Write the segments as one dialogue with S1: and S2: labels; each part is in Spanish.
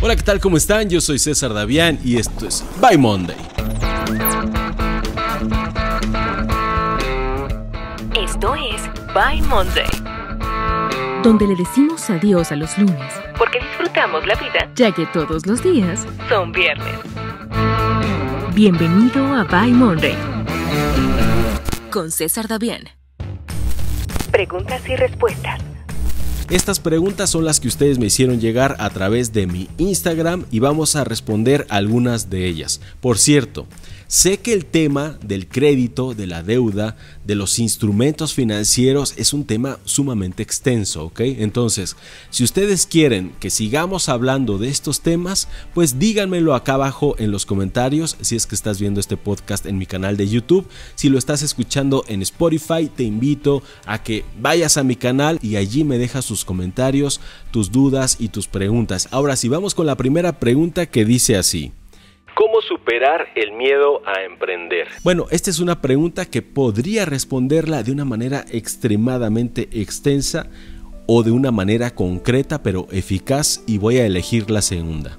S1: Hola, ¿qué tal? ¿Cómo están? Yo soy César Davián y esto es By Monday.
S2: Esto es By Monday,
S3: donde le decimos adiós a los lunes,
S2: porque disfrutamos la vida
S3: ya que todos los días
S2: son viernes.
S3: Bienvenido a By Monday con César Davián.
S2: Preguntas y respuestas.
S1: Estas preguntas son las que ustedes me hicieron llegar a través de mi Instagram y vamos a responder algunas de ellas. Por cierto, Sé que el tema del crédito, de la deuda, de los instrumentos financieros es un tema sumamente extenso, ¿ok? Entonces, si ustedes quieren que sigamos hablando de estos temas, pues díganmelo acá abajo en los comentarios si es que estás viendo este podcast en mi canal de YouTube. Si lo estás escuchando en Spotify, te invito a que vayas a mi canal y allí me dejas tus comentarios, tus dudas y tus preguntas. Ahora, si vamos con la primera pregunta que dice así.
S4: ¿Cómo superar el miedo a emprender?
S1: Bueno, esta es una pregunta que podría responderla de una manera extremadamente extensa o de una manera concreta pero eficaz y voy a elegir la segunda.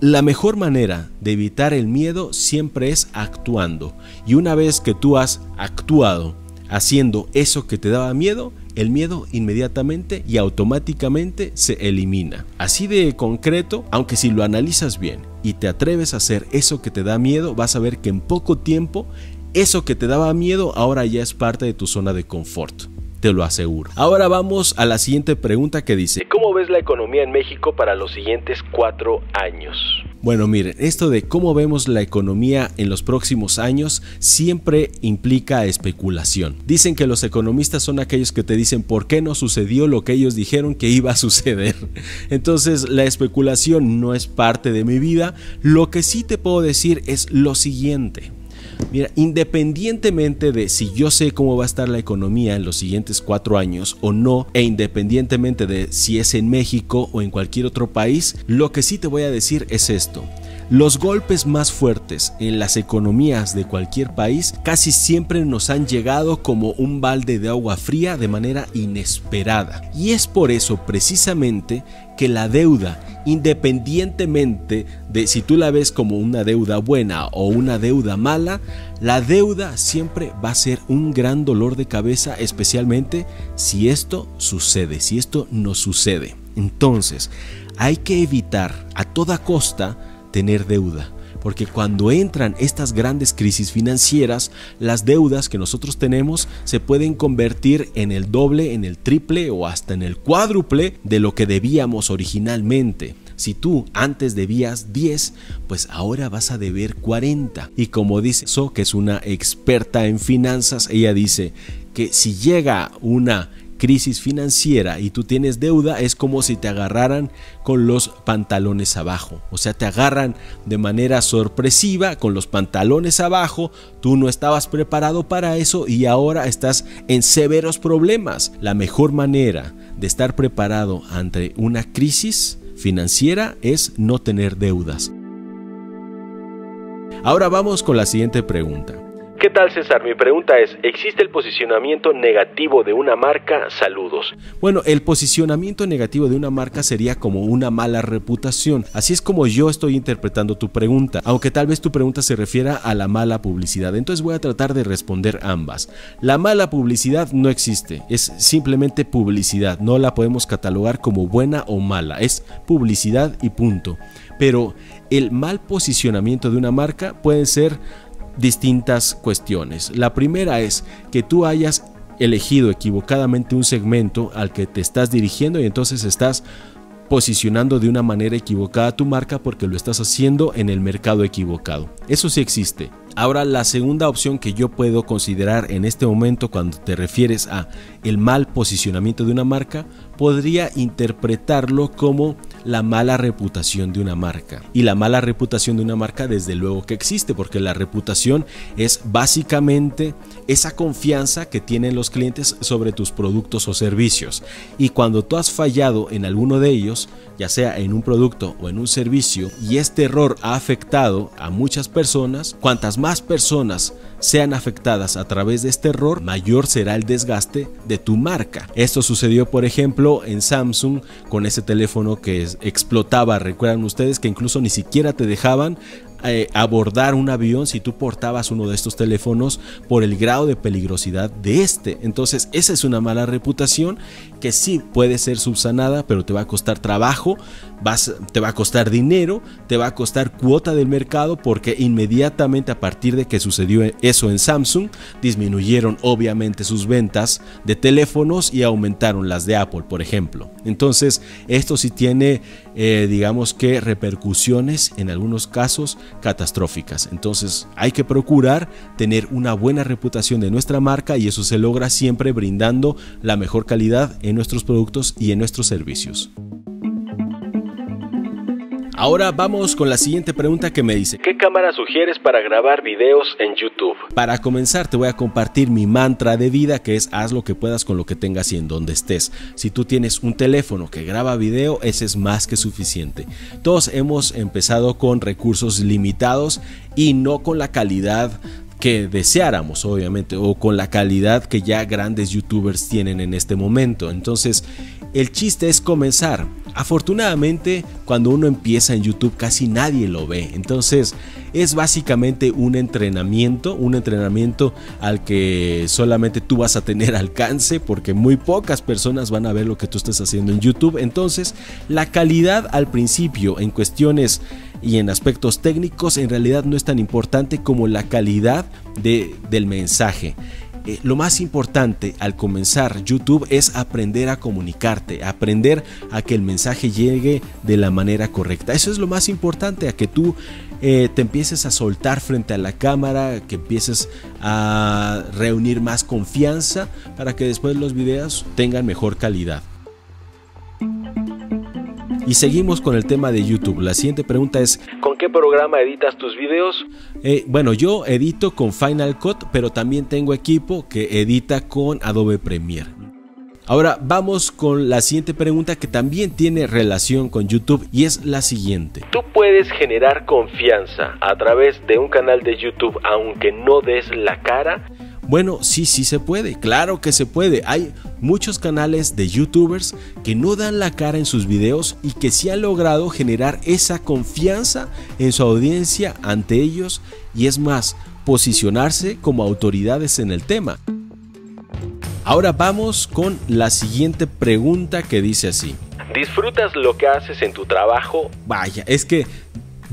S1: La mejor manera de evitar el miedo siempre es actuando y una vez que tú has actuado haciendo eso que te daba miedo, el miedo inmediatamente y automáticamente se elimina. Así de concreto, aunque si lo analizas bien y te atreves a hacer eso que te da miedo, vas a ver que en poco tiempo eso que te daba miedo ahora ya es parte de tu zona de confort te lo aseguro. Ahora vamos a la siguiente pregunta que dice,
S4: ¿cómo ves la economía en México para los siguientes cuatro años?
S1: Bueno, miren, esto de cómo vemos la economía en los próximos años siempre implica especulación. Dicen que los economistas son aquellos que te dicen por qué no sucedió lo que ellos dijeron que iba a suceder. Entonces, la especulación no es parte de mi vida. Lo que sí te puedo decir es lo siguiente. Mira, independientemente de si yo sé cómo va a estar la economía en los siguientes cuatro años o no, e independientemente de si es en México o en cualquier otro país, lo que sí te voy a decir es esto. Los golpes más fuertes en las economías de cualquier país casi siempre nos han llegado como un balde de agua fría de manera inesperada. Y es por eso precisamente que la deuda, independientemente de si tú la ves como una deuda buena o una deuda mala, la deuda siempre va a ser un gran dolor de cabeza, especialmente si esto sucede, si esto no sucede. Entonces, hay que evitar a toda costa tener deuda. Porque cuando entran estas grandes crisis financieras, las deudas que nosotros tenemos se pueden convertir en el doble, en el triple o hasta en el cuádruple de lo que debíamos originalmente. Si tú antes debías 10, pues ahora vas a deber 40. Y como dice So, que es una experta en finanzas, ella dice que si llega una crisis financiera y tú tienes deuda, es como si te agarraran con los pantalones abajo. O sea, te agarran de manera sorpresiva con los pantalones abajo, tú no estabas preparado para eso y ahora estás en severos problemas. La mejor manera de estar preparado ante una crisis financiera es no tener deudas. Ahora vamos con la siguiente pregunta.
S4: ¿Qué tal César? Mi pregunta es, ¿existe el posicionamiento negativo de una marca? Saludos.
S1: Bueno, el posicionamiento negativo de una marca sería como una mala reputación. Así es como yo estoy interpretando tu pregunta, aunque tal vez tu pregunta se refiera a la mala publicidad. Entonces voy a tratar de responder ambas. La mala publicidad no existe, es simplemente publicidad. No la podemos catalogar como buena o mala, es publicidad y punto. Pero el mal posicionamiento de una marca puede ser distintas cuestiones. La primera es que tú hayas elegido equivocadamente un segmento al que te estás dirigiendo y entonces estás posicionando de una manera equivocada tu marca porque lo estás haciendo en el mercado equivocado. Eso sí existe. Ahora la segunda opción que yo puedo considerar en este momento cuando te refieres a el mal posicionamiento de una marca, podría interpretarlo como la mala reputación de una marca. Y la mala reputación de una marca desde luego que existe, porque la reputación es básicamente esa confianza que tienen los clientes sobre tus productos o servicios. Y cuando tú has fallado en alguno de ellos, ya sea en un producto o en un servicio, y este error ha afectado a muchas personas, cuantas más personas sean afectadas a través de este error, mayor será el desgaste de tu marca. Esto sucedió, por ejemplo, en Samsung con ese teléfono que explotaba. Recuerdan ustedes que incluso ni siquiera te dejaban eh, abordar un avión si tú portabas uno de estos teléfonos por el grado de peligrosidad de este. Entonces, esa es una mala reputación que sí puede ser subsanada, pero te va a costar trabajo, vas, te va a costar dinero, te va a costar cuota del mercado, porque inmediatamente a partir de que sucedió eso en Samsung, disminuyeron obviamente sus ventas de teléfonos y aumentaron las de Apple, por ejemplo. Entonces, esto sí tiene, eh, digamos que, repercusiones en algunos casos catastróficas. Entonces hay que procurar tener una buena reputación de nuestra marca y eso se logra siempre brindando la mejor calidad en nuestros productos y en nuestros servicios. Ahora vamos con la siguiente pregunta que me dice,
S4: ¿qué cámara sugieres para grabar videos en YouTube?
S1: Para comenzar te voy a compartir mi mantra de vida que es haz lo que puedas con lo que tengas y en donde estés. Si tú tienes un teléfono que graba video, ese es más que suficiente. Todos hemos empezado con recursos limitados y no con la calidad que deseáramos, obviamente, o con la calidad que ya grandes youtubers tienen en este momento. Entonces, el chiste es comenzar. Afortunadamente, cuando uno empieza en YouTube casi nadie lo ve. Entonces, es básicamente un entrenamiento, un entrenamiento al que solamente tú vas a tener alcance porque muy pocas personas van a ver lo que tú estás haciendo en YouTube. Entonces, la calidad al principio en cuestiones y en aspectos técnicos en realidad no es tan importante como la calidad de, del mensaje. Eh, lo más importante al comenzar YouTube es aprender a comunicarte, aprender a que el mensaje llegue de la manera correcta. Eso es lo más importante, a que tú eh, te empieces a soltar frente a la cámara, que empieces a reunir más confianza para que después los videos tengan mejor calidad. Y seguimos con el tema de YouTube. La siguiente pregunta es,
S4: ¿con qué programa editas tus videos?
S1: Eh, bueno, yo edito con Final Cut, pero también tengo equipo que edita con Adobe Premiere. Ahora vamos con la siguiente pregunta que también tiene relación con YouTube y es la siguiente.
S4: ¿Tú puedes generar confianza a través de un canal de YouTube aunque no des la cara?
S1: Bueno, sí, sí se puede, claro que se puede. Hay muchos canales de youtubers que no dan la cara en sus videos y que sí han logrado generar esa confianza en su audiencia ante ellos y es más, posicionarse como autoridades en el tema. Ahora vamos con la siguiente pregunta que dice así.
S4: ¿Disfrutas lo que haces en tu trabajo?
S1: Vaya, es que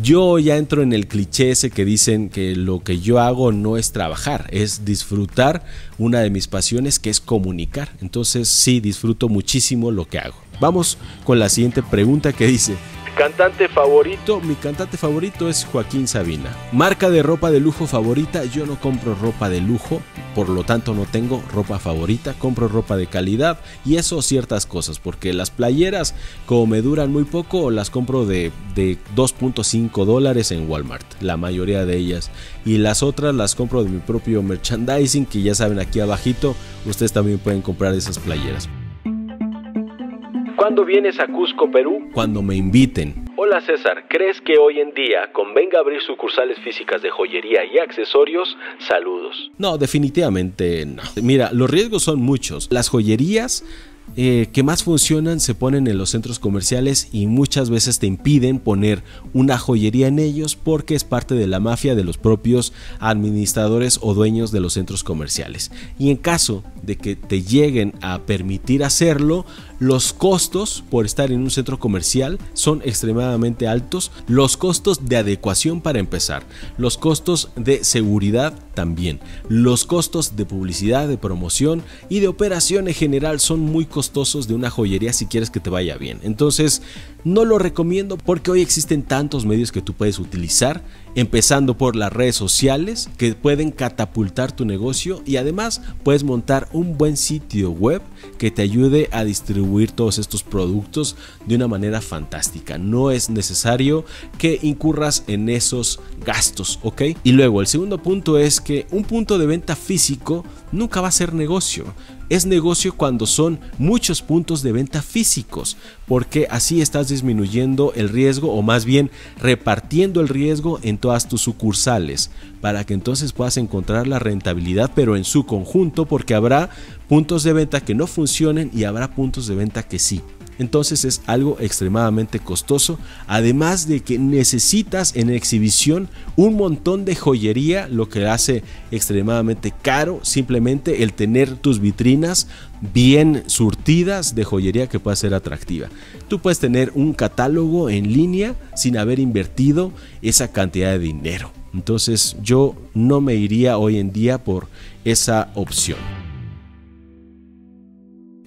S1: yo ya entro en el cliché ese que dicen que lo que yo hago no es trabajar, es disfrutar una de mis pasiones que es comunicar. Entonces sí, disfruto muchísimo lo que hago. Vamos con la siguiente pregunta que dice,
S4: ¿Cantante favorito?
S1: Mi cantante favorito es Joaquín Sabina. Marca de ropa de lujo favorita, yo no compro ropa de lujo, por lo tanto no tengo ropa favorita, compro ropa de calidad y eso ciertas cosas, porque las playeras como me duran muy poco, las compro de, de 2.5 dólares en Walmart, la mayoría de ellas. Y las otras las compro de mi propio merchandising, que ya saben aquí abajito, ustedes también pueden comprar esas playeras.
S4: ¿Cuándo vienes a Cusco, Perú?
S1: Cuando me inviten.
S4: Hola César, ¿crees que hoy en día convenga abrir sucursales físicas de joyería y accesorios? Saludos.
S1: No, definitivamente no. Mira, los riesgos son muchos. Las joyerías eh, que más funcionan se ponen en los centros comerciales y muchas veces te impiden poner una joyería en ellos porque es parte de la mafia de los propios administradores o dueños de los centros comerciales. Y en caso de que te lleguen a permitir hacerlo, los costos por estar en un centro comercial son extremadamente altos, los costos de adecuación para empezar, los costos de seguridad también, los costos de publicidad, de promoción y de operación en general son muy costosos de una joyería si quieres que te vaya bien. Entonces, no lo recomiendo porque hoy existen tantos medios que tú puedes utilizar, empezando por las redes sociales que pueden catapultar tu negocio y además puedes montar un buen sitio web que te ayude a distribuir todos estos productos de una manera fantástica. No es necesario que incurras en esos gastos, ¿ok? Y luego el segundo punto es que un punto de venta físico nunca va a ser negocio. Es negocio cuando son muchos puntos de venta físicos, porque así estás disminuyendo el riesgo o más bien repartiendo el riesgo en todas tus sucursales, para que entonces puedas encontrar la rentabilidad, pero en su conjunto, porque habrá puntos de venta que no funcionen y habrá puntos de venta que sí. Entonces es algo extremadamente costoso, además de que necesitas en exhibición un montón de joyería, lo que hace extremadamente caro simplemente el tener tus vitrinas bien surtidas de joyería que pueda ser atractiva. Tú puedes tener un catálogo en línea sin haber invertido esa cantidad de dinero. Entonces yo no me iría hoy en día por esa opción.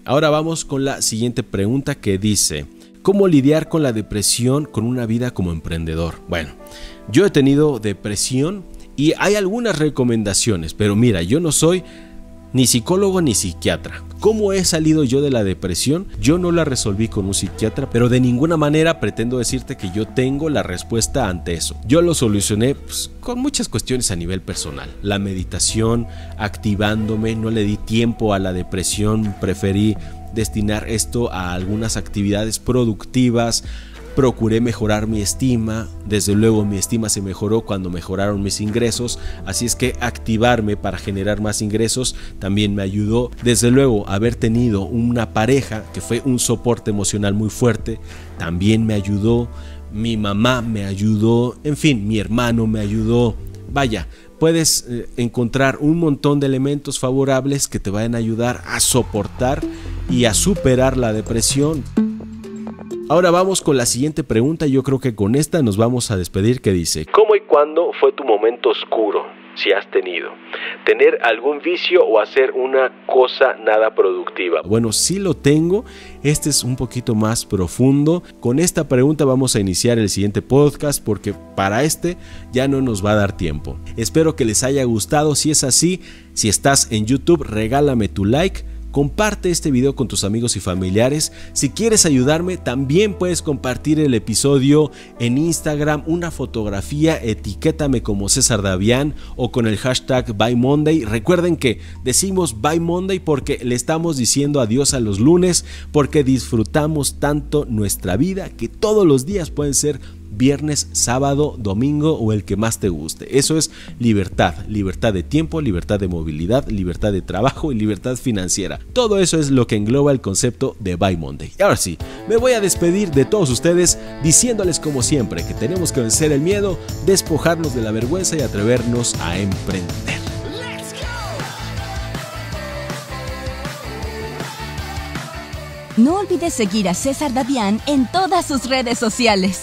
S1: Ahora vamos con la siguiente pregunta que dice, ¿cómo lidiar con la depresión con una vida como emprendedor? Bueno, yo he tenido depresión y hay algunas recomendaciones, pero mira, yo no soy ni psicólogo ni psiquiatra. ¿Cómo he salido yo de la depresión? Yo no la resolví con un psiquiatra, pero de ninguna manera pretendo decirte que yo tengo la respuesta ante eso. Yo lo solucioné pues, con muchas cuestiones a nivel personal. La meditación, activándome, no le di tiempo a la depresión, preferí destinar esto a algunas actividades productivas, procuré mejorar mi estima, desde luego mi estima se mejoró cuando mejoraron mis ingresos, así es que activarme para generar más ingresos también me ayudó, desde luego haber tenido una pareja que fue un soporte emocional muy fuerte, también me ayudó, mi mamá me ayudó, en fin, mi hermano me ayudó, vaya, puedes eh, encontrar un montón de elementos favorables que te vayan a ayudar a soportar y a superar la depresión. Ahora vamos con la siguiente pregunta, yo creo que con esta nos vamos a despedir que dice,
S4: ¿Cómo y cuándo fue tu momento oscuro, si has tenido? ¿Tener algún vicio o hacer una cosa nada productiva?
S1: Bueno, sí lo tengo, este es un poquito más profundo. Con esta pregunta vamos a iniciar el siguiente podcast porque para este ya no nos va a dar tiempo. Espero que les haya gustado, si es así, si estás en YouTube, regálame tu like Comparte este video con tus amigos y familiares. Si quieres ayudarme, también puedes compartir el episodio en Instagram, una fotografía, etiquétame como César Davián o con el hashtag By Monday. Recuerden que decimos By Monday porque le estamos diciendo adiós a los lunes, porque disfrutamos tanto nuestra vida que todos los días pueden ser viernes, sábado, domingo o el que más te guste. Eso es libertad, libertad de tiempo, libertad de movilidad, libertad de trabajo y libertad financiera. Todo eso es lo que engloba el concepto de Buy Monday. Y ahora sí, me voy a despedir de todos ustedes diciéndoles como siempre que tenemos que vencer el miedo, despojarnos de la vergüenza y atrevernos a emprender.
S5: No olvides seguir a César Davián en todas sus redes sociales.